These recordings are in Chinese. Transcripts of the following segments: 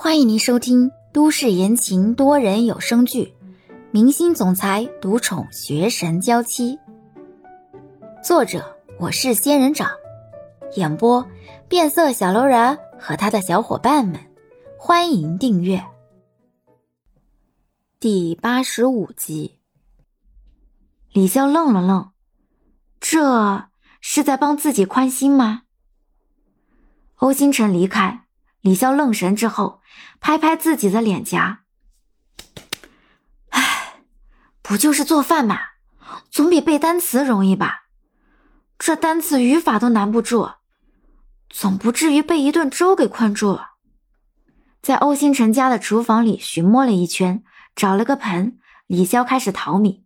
欢迎您收听都市言情多人有声剧《明星总裁独宠学神娇妻》，作者我是仙人掌，演播变色小楼人和他的小伙伴们。欢迎订阅第八十五集。李潇愣了愣，这是在帮自己宽心吗？欧星辰离开。李潇愣神之后，拍拍自己的脸颊，唉，不就是做饭嘛，总比背单词容易吧？这单词语法都难不住，总不至于被一顿粥给困住了。在欧星辰家的厨房里寻摸了一圈，找了个盆，李潇开始淘米，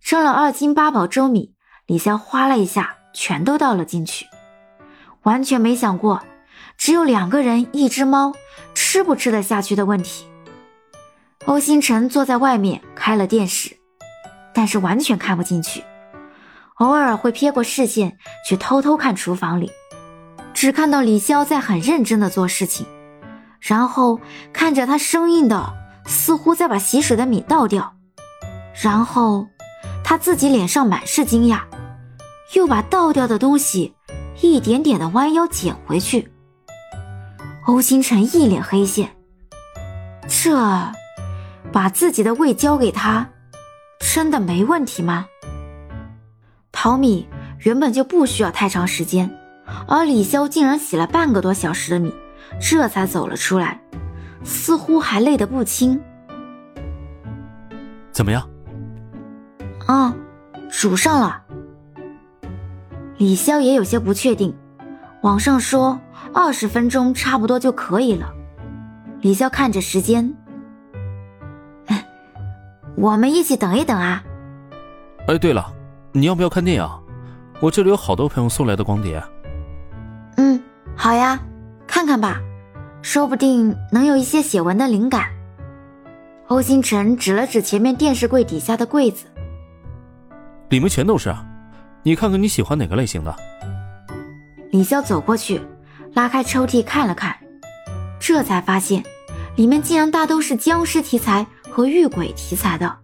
称了二斤八宝粥米，李潇哗啦一下全都倒了进去，完全没想过。只有两个人，一只猫，吃不吃得下去的问题。欧星辰坐在外面开了电视，但是完全看不进去，偶尔会瞥过视线去偷偷看厨房里，只看到李潇在很认真的做事情，然后看着他生硬的，似乎在把洗水的米倒掉，然后他自己脸上满是惊讶，又把倒掉的东西一点点的弯腰捡回去。欧星辰一脸黑线，这把自己的胃交给他，真的没问题吗？淘米原本就不需要太长时间，而李潇竟然洗了半个多小时的米，这才走了出来，似乎还累得不轻。怎么样？啊，煮上了。李潇也有些不确定，网上说。二十分钟差不多就可以了。李潇看着时间，我们一起等一等啊。哎，对了，你要不要看电影？我这里有好多朋友送来的光碟。嗯，好呀，看看吧，说不定能有一些写文的灵感。欧星辰指了指前面电视柜底下的柜子，里面全都是。你看看你喜欢哪个类型的？李潇走过去。拉开抽屉看了看，这才发现里面竟然大都是僵尸题材和遇鬼题材的。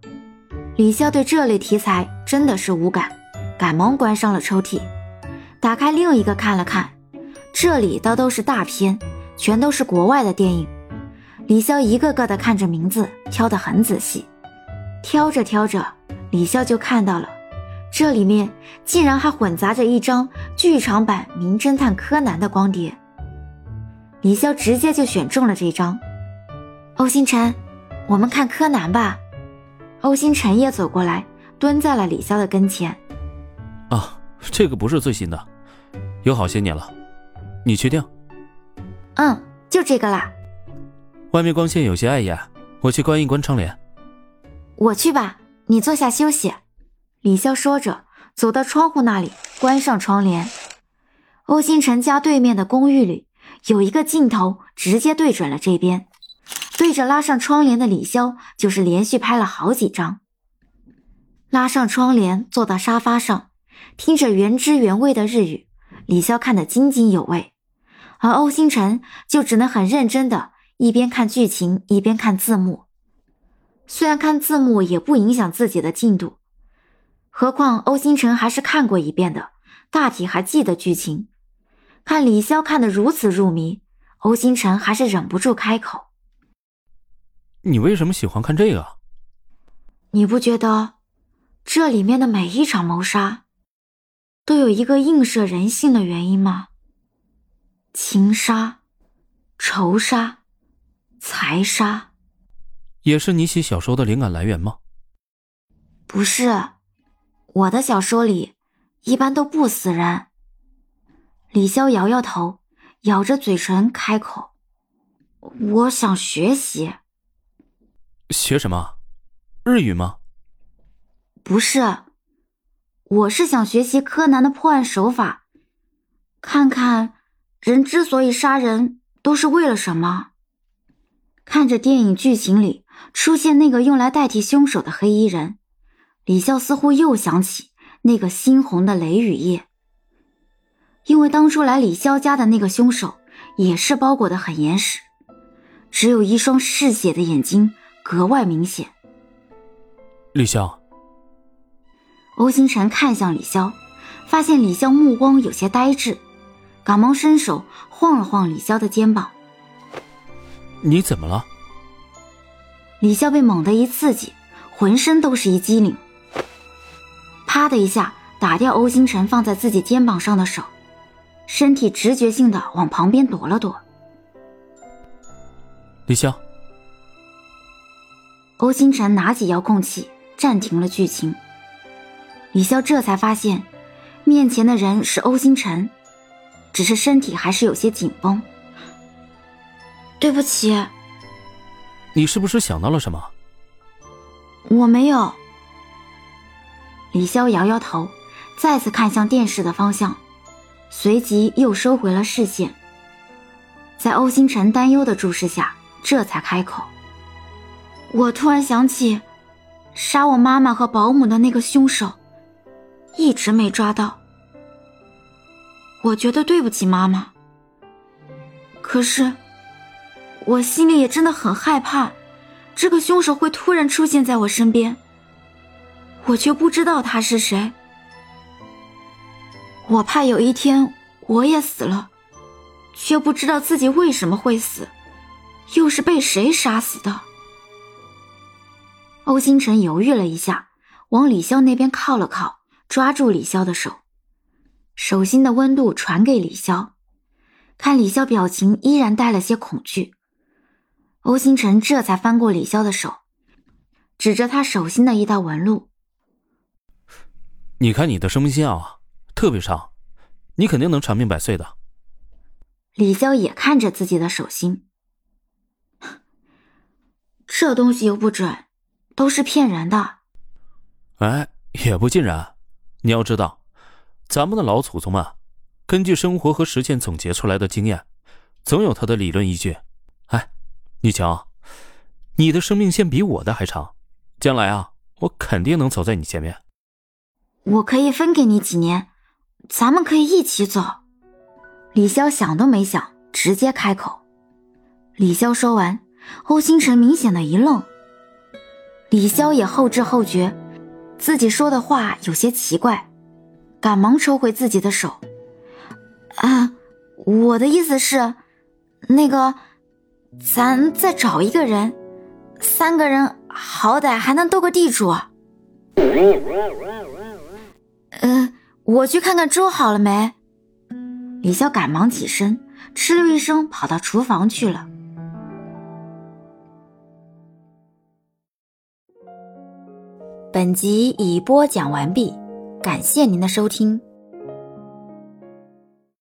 李潇对这类题材真的是无感，赶忙关上了抽屉，打开另一个看了看，这里倒都是大片，全都是国外的电影。李潇一个个的看着名字，挑得很仔细，挑着挑着，李潇就看到了，这里面竟然还混杂着一张剧场版《名侦探柯南》的光碟。李潇直接就选中了这张。欧星辰，我们看柯南吧。欧星辰也走过来，蹲在了李潇的跟前。啊，这个不是最新的，有好些年了。你确定？嗯，就这个啦。外面光线有些碍眼，我去关一关窗帘。我去吧，你坐下休息。李潇说着，走到窗户那里，关上窗帘。欧星辰家对面的公寓里。有一个镜头直接对准了这边，对着拉上窗帘的李潇，就是连续拍了好几张。拉上窗帘，坐到沙发上，听着原汁原味的日语，李潇看得津津有味，而欧星辰就只能很认真的一边看剧情一边看字幕。虽然看字幕也不影响自己的进度，何况欧星辰还是看过一遍的，大体还记得剧情。看李潇看得如此入迷，欧星辰还是忍不住开口：“你为什么喜欢看这个？你不觉得这里面的每一场谋杀都有一个映射人性的原因吗？情杀、仇杀、财杀，也是你写小说的灵感来源吗？不是，我的小说里一般都不死人。”李潇摇摇头，咬着嘴唇开口：“我想学习。学什么？日语吗？不是，我是想学习柯南的破案手法，看看人之所以杀人都是为了什么。看着电影剧情里出现那个用来代替凶手的黑衣人，李潇似乎又想起那个猩红的雷雨夜。”因为当初来李潇家的那个凶手也是包裹的很严实，只有一双嗜血的眼睛格外明显。李潇，欧星辰看向李潇，发现李潇目光有些呆滞，赶忙伸手晃了晃李潇的肩膀。你怎么了？李潇被猛地一刺激，浑身都是一激灵，啪的一下打掉欧星辰放在自己肩膀上的手，身体直觉性的往旁边躲了躲。李潇，欧星辰拿起遥控器。暂停了剧情，李潇这才发现，面前的人是欧星辰，只是身体还是有些紧绷。对不起，你是不是想到了什么？我没有。李潇摇摇头，再次看向电视的方向，随即又收回了视线。在欧星辰担忧的注视下，这才开口：“我突然想起。”杀我妈妈和保姆的那个凶手，一直没抓到。我觉得对不起妈妈，可是我心里也真的很害怕，这个凶手会突然出现在我身边，我却不知道他是谁。我怕有一天我也死了，却不知道自己为什么会死，又是被谁杀死的。欧星辰犹豫了一下，往李潇那边靠了靠，抓住李潇的手，手心的温度传给李潇。看李潇表情依然带了些恐惧，欧星辰这才翻过李潇的手，指着他手心的一道纹路：“你看你的生命线啊，特别长，你肯定能长命百岁的。”李潇也看着自己的手心，这东西又不准。都是骗人的，哎，也不尽然。你要知道，咱们的老祖宗们根据生活和实践总结出来的经验，总有他的理论依据。哎，你瞧，你的生命线比我的还长，将来啊，我肯定能走在你前面。我可以分给你几年，咱们可以一起走。李潇想都没想，直接开口。李潇说完，欧星辰明显的一愣。李潇也后知后觉，自己说的话有些奇怪，赶忙抽回自己的手。啊，我的意思是，那个，咱再找一个人，三个人好歹还能斗个地主。我去看看粥好了没？李潇赶忙起身，哧溜一声跑到厨房去了。本集已播讲完毕，感谢您的收听。